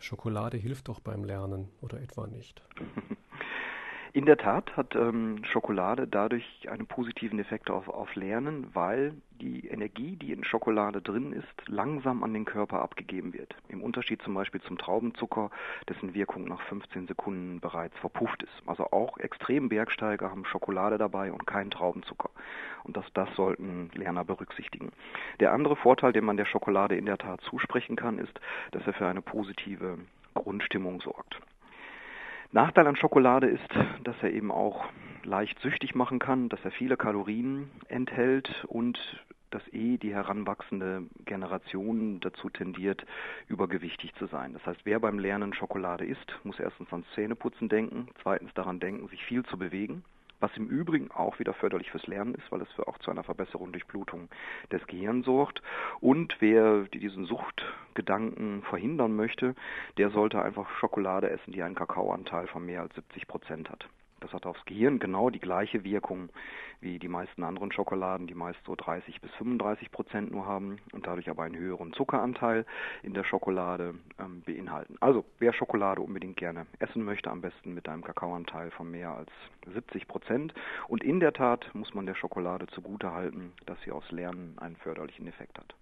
Schokolade hilft doch beim Lernen oder etwa nicht? In der Tat hat ähm, Schokolade dadurch einen positiven Effekt auf, auf Lernen, weil die Energie, die in Schokolade drin ist, langsam an den Körper abgegeben wird. Im Unterschied zum Beispiel zum Traubenzucker, dessen Wirkung nach 15 Sekunden bereits verpufft ist. Also auch Extrembergsteiger haben Schokolade dabei und keinen Traubenzucker. Und das, das sollten Lerner berücksichtigen. Der andere Vorteil, den man der Schokolade in der Tat zusprechen kann, ist, dass er für eine positive Grundstimmung sorgt. Nachteil an Schokolade ist, dass er eben auch leicht süchtig machen kann, dass er viele Kalorien enthält und dass eh die heranwachsende Generation dazu tendiert, übergewichtig zu sein. Das heißt, wer beim Lernen Schokolade isst, muss erstens ans Zähneputzen denken, zweitens daran denken, sich viel zu bewegen was im Übrigen auch wieder förderlich fürs Lernen ist, weil es auch zu einer Verbesserung durch Blutung des Gehirns sorgt. Und wer diesen Suchtgedanken verhindern möchte, der sollte einfach Schokolade essen, die einen Kakaoanteil von mehr als 70 Prozent hat. Das hat aufs Gehirn genau die gleiche Wirkung wie die meisten anderen Schokoladen, die meist so 30 bis 35 Prozent nur haben und dadurch aber einen höheren Zuckeranteil in der Schokolade ähm, beinhalten. Also wer Schokolade unbedingt gerne essen möchte, am besten mit einem Kakaoanteil von mehr als 70 Prozent. Und in der Tat muss man der Schokolade zugutehalten, dass sie aufs Lernen einen förderlichen Effekt hat.